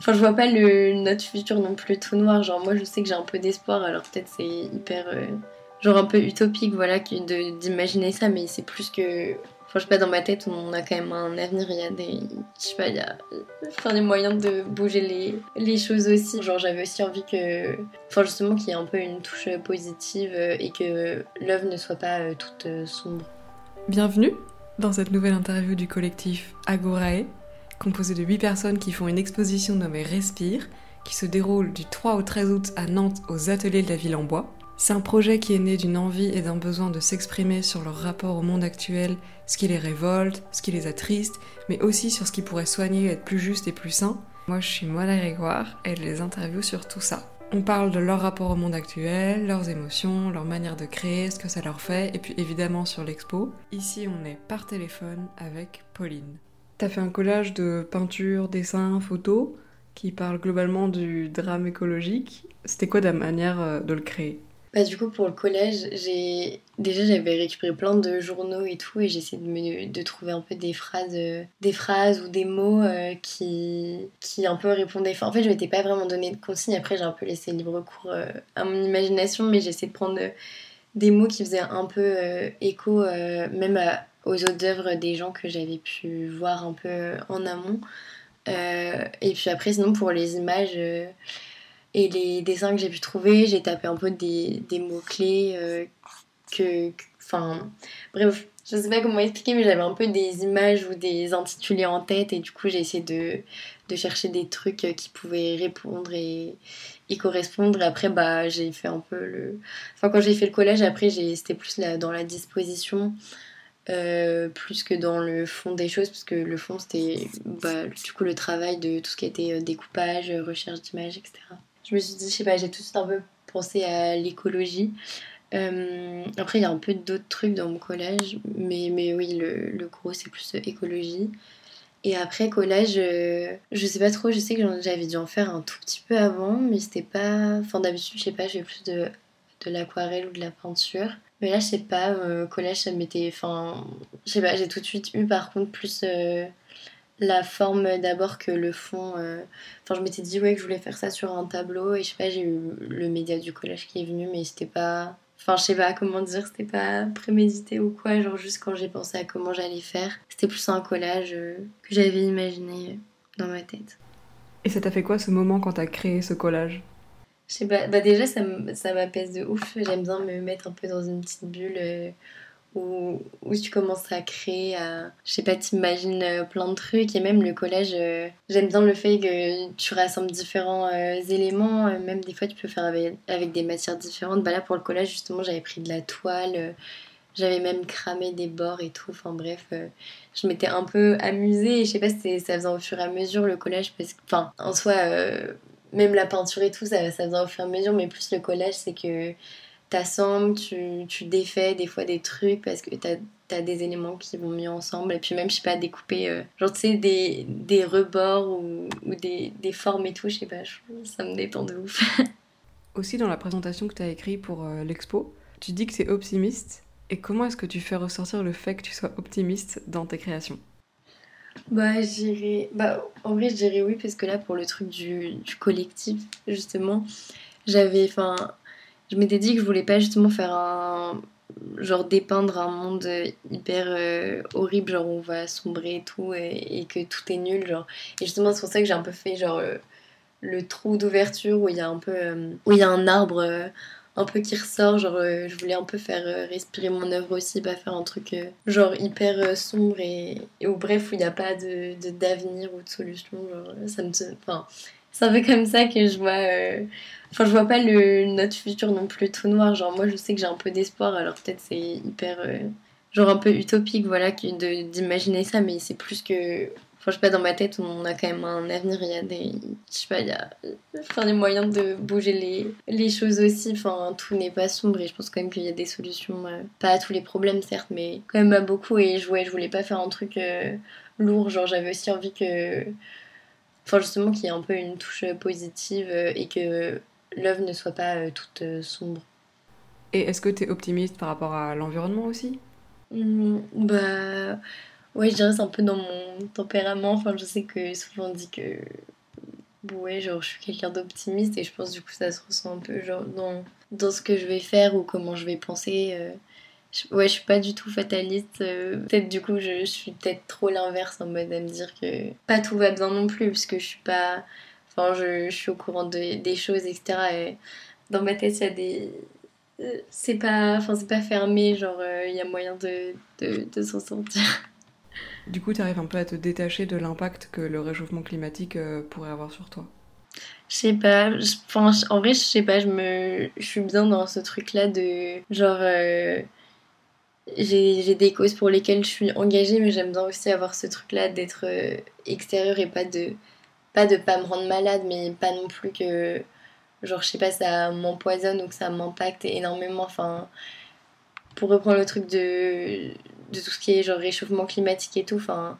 Enfin, je vois pas notre futur non plus tout noir. Genre, moi, je sais que j'ai un peu d'espoir, alors peut-être c'est hyper. euh, genre un peu utopique, voilà, d'imaginer ça, mais c'est plus que. Enfin, je sais pas, dans ma tête, on a quand même un avenir, il y a des. Je sais pas, il y a. Enfin, des moyens de bouger les, les choses aussi. Genre, j'avais aussi envie que. Enfin, justement, qu'il y ait un peu une touche positive euh, et que l'œuvre ne soit pas euh, toute sombre. Bienvenue dans cette nouvelle interview du collectif Agorae, composé de 8 personnes qui font une exposition nommée Respire, qui se déroule du 3 au 13 août à Nantes aux ateliers de la ville en bois. C'est un projet qui est né d'une envie et d'un besoin de s'exprimer sur leur rapport au monde actuel, ce qui les révolte, ce qui les attriste, mais aussi sur ce qui pourrait soigner et être plus juste et plus sain. Moi je suis Moana Grégoire et je les interview sur tout ça. On parle de leur rapport au monde actuel, leurs émotions, leur manière de créer, ce que ça leur fait, et puis évidemment sur l'expo. Ici, on est par téléphone avec Pauline. T'as fait un collage de peinture, dessins, photos qui parle globalement du drame écologique. C'était quoi ta manière euh, de le créer? Bah, du coup, pour le collège, j'ai déjà j'avais récupéré plein de journaux et tout, et j'essayais de, de trouver un peu des phrases, euh, des phrases ou des mots euh, qui... qui un peu répondaient. En fait, je m'étais pas vraiment donné de consignes. Après, j'ai un peu laissé libre cours à mon imagination, mais j'essayais de prendre des mots qui faisaient un peu écho, même à- aux autres œuvres des gens que j'avais pu voir un peu en amont. Euh, et puis après, sinon, pour les images. euh, et les dessins que j'ai pu trouver, j'ai tapé un peu des, des mots-clés euh, que. Enfin, bref, je sais pas comment expliquer, mais j'avais un peu des images ou des intitulés en tête, et du coup, j'ai essayé de, de chercher des trucs qui pouvaient répondre et, y correspondre. Et après, bah, j'ai fait un peu le. Enfin, quand j'ai fait le collège, après, c'était plus dans la disposition. Euh, plus que dans le fond des choses, parce que le fond c'était bah, du coup le travail de tout ce qui était euh, découpage, euh, recherche d'images, etc. Je me suis dit, je sais pas, j'ai tout de suite un peu pensé à l'écologie. Après, il y a un peu d'autres trucs dans mon collège, mais, mais oui, le, le gros, c'est plus écologie. Et après, collège, je sais pas trop, je sais que j'avais dû en faire un tout petit peu avant, mais c'était pas. Enfin, d'habitude, je sais pas, je fais plus de, de l'aquarelle ou de la peinture. Mais là, je sais pas, euh, collège, ça m'était. Je sais pas, j'ai tout de suite eu par contre plus euh, la forme d'abord que le fond. euh, Enfin, je m'étais dit, ouais, que je voulais faire ça sur un tableau, et je sais pas, j'ai eu le média du collège qui est venu, mais c'était pas. Enfin, je sais pas comment dire, c'était pas prémédité ou quoi, genre juste quand j'ai pensé à comment j'allais faire. C'était plus un collage euh, que j'avais imaginé dans ma tête. Et ça t'a fait quoi ce moment quand t'as créé ce collage? Je sais pas, bah déjà ça m'apaise de ouf. J'aime bien me mettre un peu dans une petite bulle euh, où, où tu commences à créer, à, je sais pas, t'imagines euh, plein de trucs. Et même le collège, euh, j'aime bien le fait que tu rassembles différents éléments. Même des fois, tu peux faire avec, avec des matières différentes. Bah là, pour le collège, justement, j'avais pris de la toile. j'avais même cramé des bords et tout. Enfin bref, je m'étais un peu amusée. Et je sais pas, c'était- ça faisait au fur et à mesure le collège. Parce que, enfin, en soi, même la peinture et tout, ça, ça faisait au fur et à mesure. Mais plus le collège, c'est que t'assembles, tu, tu défais des fois des trucs parce que t'as as des éléments qui vont mieux ensemble. Et puis même, je sais pas, découper, euh, genre, tu sais, des, des rebords ou, ou des, des formes et tout. Je sais pas, ça me détend de ouf. Aussi, dans la présentation que t'as écrite pour euh, l'expo, tu dis que c'est optimiste. Et comment est-ce que tu fais ressortir le fait que tu sois optimiste dans tes créations? Bah, je dirais. Bah, en vrai, je dirais oui, parce que là, pour le truc du, du collectif, justement, j'avais. Enfin, je m'étais dit que je voulais pas justement faire un. Genre dépeindre un monde hyper euh, horrible, genre où on va sombrer et tout, et, que tout est nul, genre. Et justement, c'est pour ça que j'ai un peu fait, genre, euh, le trou d'ouverture où il y a un peu. euh, où il y a un arbre. Un peu qui ressort, genre euh, je voulais un peu faire euh, respirer mon œuvre aussi, pas faire un truc euh, genre hyper sombre et, ou bref où il n'y a pas de d'avenir ou de solution, genre ça me enfin c'est un peu comme ça que je vois enfin je vois pas le notre futur non plus tout noir, genre moi je sais que j'ai un peu d'espoir alors peut-être c'est hyper genre un peu utopique voilà d'imaginer ça mais c'est plus que Enfin, je sais pas, dans ma tête, on a quand même un avenir, il y a des. Je sais pas, il y a enfin, des moyens de bouger les, les choses aussi. Enfin, tout n'est pas sombre et je pense quand même qu'il y a des solutions. euh, pas à tous les problèmes, certes, mais quand même à beaucoup. Et je, ouais, je voulais pas faire un truc euh, lourd. Genre, j'avais aussi envie que. Enfin, justement, qu'il y ait un peu une touche positive euh, et que l'œuvre ne soit pas toute sombre. Et est-ce que t'es optimiste par rapport à l'environnement aussi? Hmm, bah. Ouais, je dirais c'est un peu dans mon tempérament. Enfin, je sais que souvent on dit que ouais, genre je suis quelqu'un d'optimiste et je pense du coup ça se ressent un peu genre dans, dans ce que je vais faire ou comment je vais penser. Euh. ouais, je suis pas du tout fataliste. Euh. peut-être du coup je, suis peut-être trop l'inverse en mode à me dire que pas tout va bien non plus parce que je suis pas. Enfin, je, je suis au courant de, des choses, etc. Et dans ma tête, il y a des. Euh, c'est pas, enfin, c'est pas fermé, genre il y a moyen de, de, de s'en sortir. Du coup, tu arrives un peu à te détacher de l'impact que le réchauffement climatique euh, pourrait avoir sur toi je sais pas, en vrai, je sais pas, je me, je suis bien dans ce truc-là de genre, euh, j'ai des causes pour lesquelles je suis engagée, mais j'aime bien aussi avoir ce truc-là d'être euh, extérieur et pas de, pas de pas me rendre malade, mais pas non plus que, genre, je sais pas, ça m'empoisonne ou que ça m'impacte énormément. Enfin, pour reprendre le truc de, de tout ce qui est genre réchauffement climatique et tout. Enfin,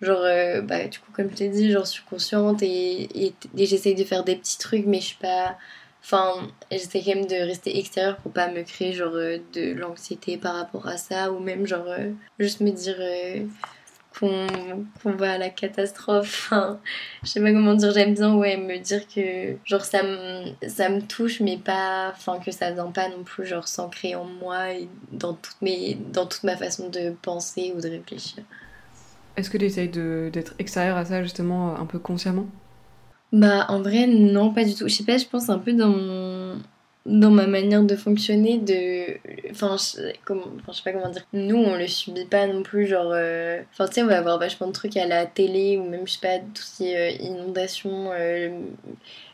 genre, euh, bah, du coup, comme je t'ai dit, j'en suis consciente et, et, j'essaye de faire des petits trucs, mais je suis pas. Enfin, j'essaie quand même de rester extérieure pour pas me créer genre euh, de l'anxiété par rapport à ça ou même genre euh, juste me dire qu'on va à la catastrophe. Enfin, je sais pas comment dire, j'aime bien ouais, me dire que genre ça me, ça me touche, mais pas. Enfin, que ça vient pas non plus genre s'ancrer en moi et dans, toutes mes, dans toute ma façon de penser ou de réfléchir. Est-ce que tu essayes d'être extérieur à ça justement un peu consciemment? Bah en vrai non pas du tout. Je sais pas, je pense un peu dans mon dans ma manière de fonctionner de enfin je, comment... je sais pas comment dire. Nous on le subit pas non plus genre euh, enfin tu sais on va avoir vachement de trucs à la télé ou même je sais pas tout ce qui est euh, inondation euh,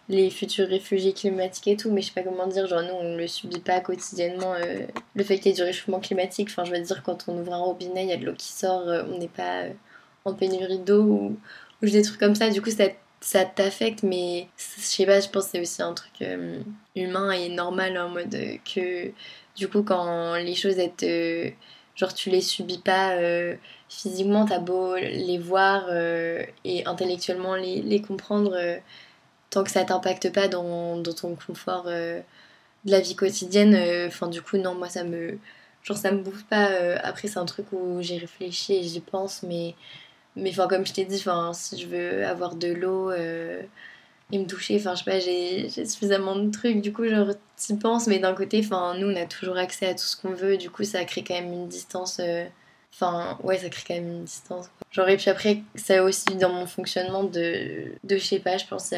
les futurs réfugiés climatiques et tout mais je sais pas comment dire genre nous on le subit pas quotidiennement le fait qu'il y ait du réchauffement climatique. Enfin je veux dire quand on ouvre un robinet il y a de l'eau qui sort on n'est pas en pénurie d'eau ou, ou des trucs comme ça. Du coup ça ça t'affecte, mais je sais pas, je pense que c'est aussi un truc euh, humain et normal en mode que du coup, quand les choses elles genre, tu les subis pas euh, physiquement, t'as beau les voir euh, et intellectuellement les, les comprendre, tant que ça t'impacte pas dans, dans, ton confort de la vie quotidienne, enfin, du coup, non, moi ça me. Genre, ça me bouffe pas. après, c'est un truc où j'ai réfléchi et j'y pense, mais mais comme je t'ai dit, si je veux avoir de l'eau euh, et me doucher, enfin, je sais pas, j'ai suffisamment de trucs. Du coup, genre, t'y penses, mais d'un côté, nous, on a toujours accès à tout ce qu'on veut. Du coup, ça crée quand même une distance. Euh, enfin, ouais, ça crée quand même une distance. Genre, et puis après, ça aussi dans mon fonctionnement de, de je sais pas, je pense.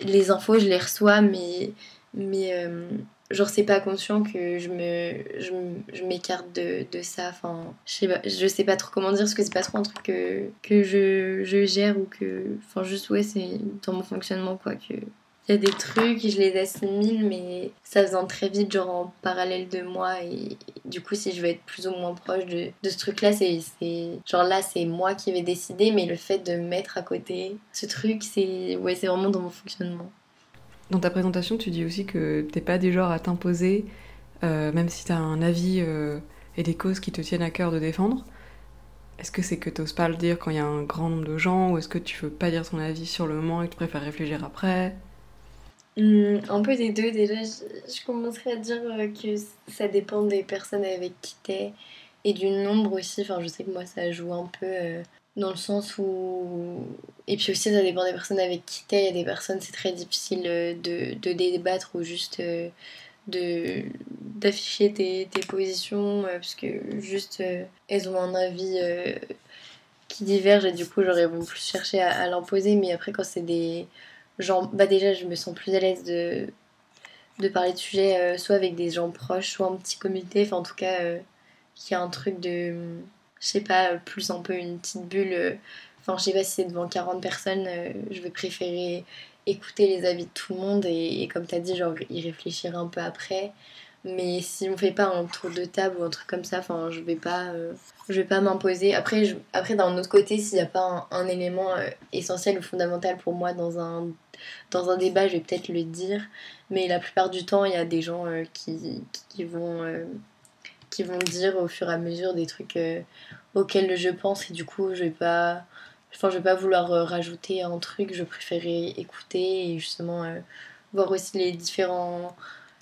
Les infos, je les reçois, mais. Mais. Euh, genre c'est pas conscient que je me je, m'écarte de, de, ça enfin je sais pas je sais pas trop comment dire parce que c'est pas trop un truc que, que je, je gère ou que enfin juste ouais c'est dans mon fonctionnement quoi que il y a des trucs, je les assimile, mais ça faisant très vite, genre en parallèle de moi. Et du coup, si je veux être plus ou moins proche de, de ce truc-là, c'est. Genre là, c'est moi qui vais décider, mais le fait de mettre à côté ce truc, c'est ouais, vraiment dans mon fonctionnement. Dans ta présentation, tu dis aussi que t'es pas du genre à t'imposer, euh, même si tu as un avis euh, et des causes qui te tiennent à cœur de défendre. Est-ce que c'est que t'oses pas le dire quand il y a un grand nombre de gens, ou est-ce que tu veux pas dire ton avis sur le moment et que tu préfères réfléchir après? Hmm, Un peu des deux. Déjà, je, commencerai à dire euh, que ça dépend des personnes avec qui t'es et du nombre aussi. Enfin, je sais que moi, ça joue un peu dans le sens où et puis aussi ça dépend des personnes avec qui t'es il y a des personnes c'est très difficile euh, de, de débattre ou juste euh, de d'afficher tes, tes, positions euh, parce que juste elles ont un avis qui diverge et du coup j'aurais vont plus chercher à, l'imposer mais après quand c'est des gens bah déjà je me sens plus à l'aise de de parler de sujets soit avec des gens proches soit en petit comité enfin en tout cas qui a un truc de je sais pas, plus un peu une petite bulle. Euh, enfin, je sais pas si c'est devant 40 personnes, euh, je vais préférer écouter les avis de tout le monde et, comme tu as dit, genre y réfléchir un peu après. Mais si on fait pas un tour de table ou un truc comme ça, enfin, je vais pas, euh, vais pas m'imposer. Après, après d'un autre côté, s'il n'y a pas un, élément essentiel ou fondamental pour moi dans un, dans un débat, je vais peut-être le dire. Mais la plupart du temps, il y a des gens qui, qui, vont qui vont dire au fur et à mesure des trucs euh, auxquels je pense et du coup je vais pas je vais pas vouloir euh, rajouter un truc je préférais écouter et justement euh, voir aussi les différents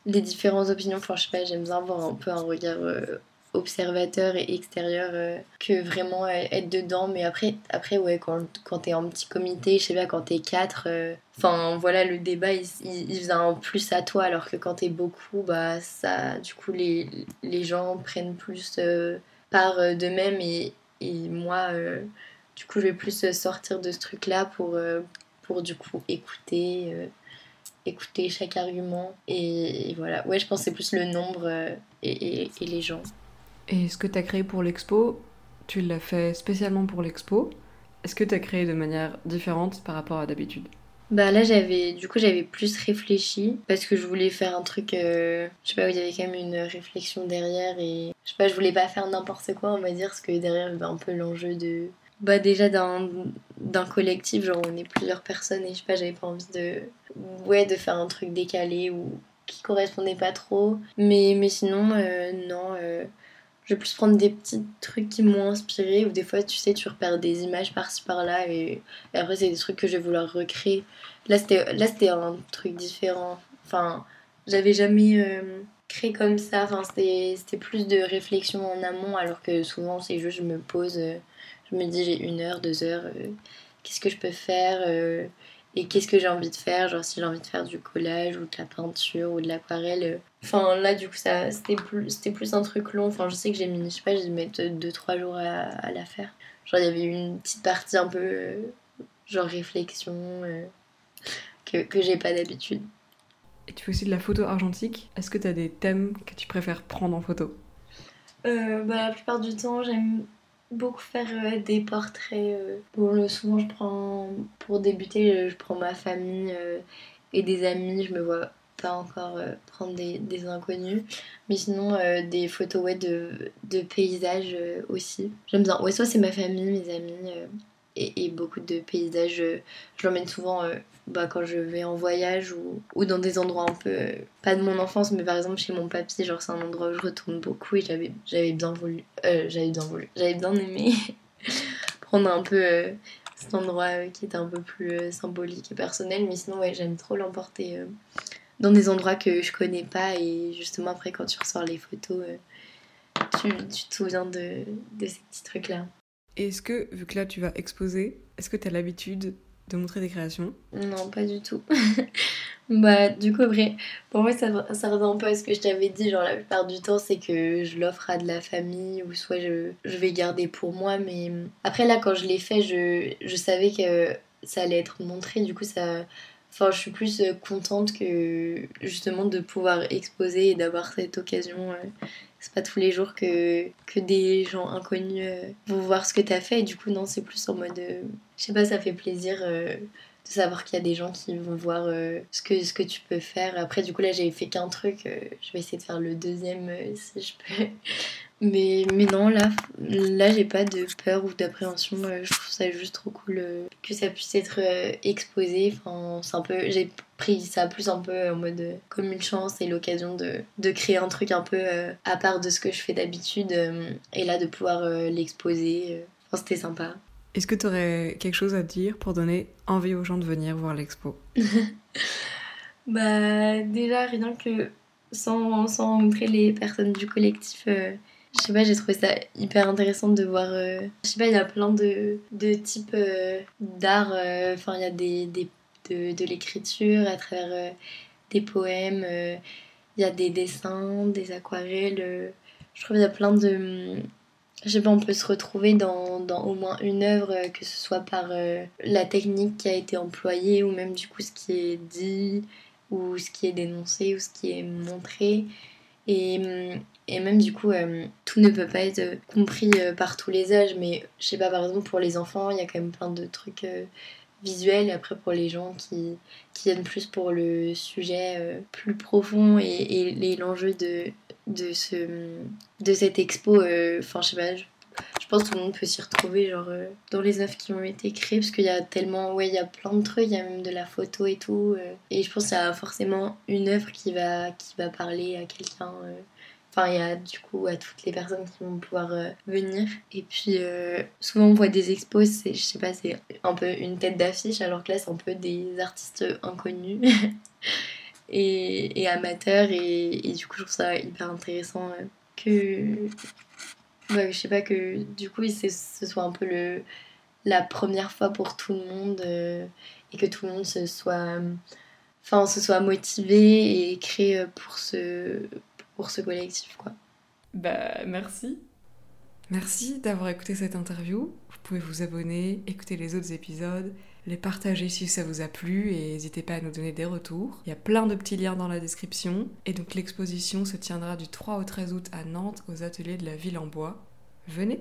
les différentes opinions. Enfin je sais j'aime bien avoir un peu un regard observateur et extérieur euh, que vraiment euh, être dedans. Mais après, après ouais, quand, quand t'es en petit comité, je sais pas, quand t'es quatre, euh, enfin voilà, le débat il, il, vient plus à toi, alors que quand t'es beaucoup, bah ça, du coup, les, les gens prennent plus part d'eux-mêmes et, et moi, du coup, je vais plus sortir de ce truc-là pour, pour du coup écouter écouter chaque argument. Et, voilà. Ouais je pense c'est plus le nombre et, les gens et ce que tu as créé pour l'expo, tu l'as fait spécialement pour l'expo. Est-ce que tu as créé de manière différente par rapport à d'habitude? Bah là j'avais du coup j'avais plus réfléchi parce que je voulais faire un truc euh, je sais pas où il y avait quand même une réflexion derrière et je sais pas je voulais pas faire n'importe quoi on va dire parce que derrière bah, un peu l'enjeu de bah déjà d'un collectif genre on est plusieurs personnes et je sais pas j'avais pas envie de ouais de faire un truc décalé ou qui correspondait pas trop mais mais sinon euh, non euh, je vais plus prendre des petits trucs qui m'ont inspiré ou des fois tu sais tu repères des images par-ci par-là et, après c'est des trucs que je vais vouloir recréer. Là c'était un truc différent. Enfin j'avais jamais euh, créé comme ça. Enfin c'était plus de réflexion en amont alors que souvent c'est juste je me pose euh, je me dis j'ai une heure deux heures euh, qu'est-ce que je peux faire et qu'est-ce que j'ai envie de faire genre si j'ai envie de faire du collage ou de la peinture ou de l'aquarelle euh. enfin là du coup ça c'était plus c'était plus un truc long. Enfin je sais que j'ai mis je sais pas j'ai dû mettre 2 3 jours à, la faire. Genre il y avait une petite partie un peu euh, genre réflexion euh, que, que j'ai pas d'habitude. Et tu fais aussi de la photo argentique. Est-ce que tu as des thèmes que tu préfères prendre en photo? Bah, la plupart du temps j'aime beaucoup faire euh, des portraits. Euh. Bon, souvent, je prends, pour débuter, euh, je prends ma famille et des amis. Je me vois pas encore prendre des, des, inconnus. Mais sinon, des photos ouais, de, de paysages aussi. J'aime bien. Ouais, soit c'est ma famille, mes amis et, beaucoup de paysages. je l'emmène souvent bah, quand je vais en voyage ou, ou, dans des endroits un peu, euh, pas de mon enfance, mais par exemple chez mon papy, genre c'est un endroit où je retourne beaucoup et j'avais, bien voulu, euh, j'avais bien voulu, j'avais bien aimé prendre un peu euh, cet endroit qui était un peu plus symbolique et personnel, mais sinon ouais, j'aime trop l'emporter dans des endroits que je connais pas et justement après quand tu ressors les photos, tu, tu, te souviens de, de ces petits trucs-là. Est-ce que, vu que là tu vas exposer, est-ce que tu as l'habitude de montrer des créations? Non, pas du tout. bah, du coup, vrai, pour moi, ça, revient un peu à ce que je t'avais dit. Genre, la plupart du temps, c'est que je l'offre à de la famille ou soit je, je, vais garder pour moi. Mais après, là, quand je l'ai fait, je, je savais que ça allait être montré. Du coup, ça. Enfin, je suis plus contente que justement de pouvoir exposer et d'avoir cette occasion euh, c'est pas tous les jours que, des gens inconnus euh, vont voir ce que t'as fait. Et du coup, non, c'est plus en mode. Euh, je sais pas, ça fait plaisir euh, de savoir qu'il y a des gens qui vont voir ce, que, ce que tu peux faire. Après, du coup, là, j'ai fait qu'un truc. je vais essayer de faire le deuxième si je peux. Mais, mais non, là, là j'ai pas de peur ou d'appréhension. Euh, je trouve ça juste trop cool euh, que ça puisse être euh, exposé. Enfin, c'est un peu, j'ai pris ça plus un peu en mode comme une chance et l'occasion de, de, créer un truc un peu à part de ce que je fais d'habitude. et là, de pouvoir l'exposer. Enfin, c'était sympa. Est-ce que tu aurais quelque chose à dire pour donner envie aux gens de venir voir l'expo? Bah, déjà, rien que sans, sans montrer les personnes du collectif je sais pas, j'ai trouvé ça hyper intéressant de voir. Euh, je sais pas, il y a plein de, de types euh, d'art. Euh, enfin, il y a des, des de, de l'écriture à travers des poèmes. Il y a des dessins, des aquarelles. je trouve qu'il y a plein de. Je sais pas, on peut se retrouver dans, dans au moins une œuvre, que ce soit par la technique qui a été employée ou même du coup ce qui est dit ou ce qui est dénoncé ou ce qui est montré. Et, et même du coup, euh, tout ne peut pas être euh, compris euh, par tous les âges, mais je sais pas, par exemple pour les enfants, il y a quand même plein de trucs visuels, et après pour les gens qui, viennent plus pour le sujet plus profond et, et, l'enjeu de, de, ce, de cette expo, enfin je sais pas, pense que tout le monde peut s'y retrouver genre dans les œuvres qui ont été créées parce qu'il y a tellement ouais il y a plein de trucs il y a même de la photo et tout et je pense qu'il y a forcément une œuvre qui va qui va parler à quelqu'un Enfin, il y a du coup à toutes les personnes qui vont pouvoir euh, venir. Et puis, euh, souvent on voit des expos, c'est, je sais pas, c'est un peu une tête d'affiche, alors que là, c'est un peu des artistes inconnus et, et, amateurs. Et, et, du coup, je trouve ça hyper intéressant euh, que je sais pas que du coup ce soit un peu le la première fois pour tout le monde euh, et que tout le monde se soit enfin se soit motivé et créé pour ce pour ce collectif quoi. Bah merci. Merci d'avoir écouté cette interview. Vous pouvez vous abonner, écouter les autres épisodes, les partager si ça vous a plu et n'hésitez pas à nous donner des retours. Il y a plein de petits liens dans la description. Et donc l'exposition se tiendra du 3 au 13 août à Nantes aux ateliers de la ville en bois. Venez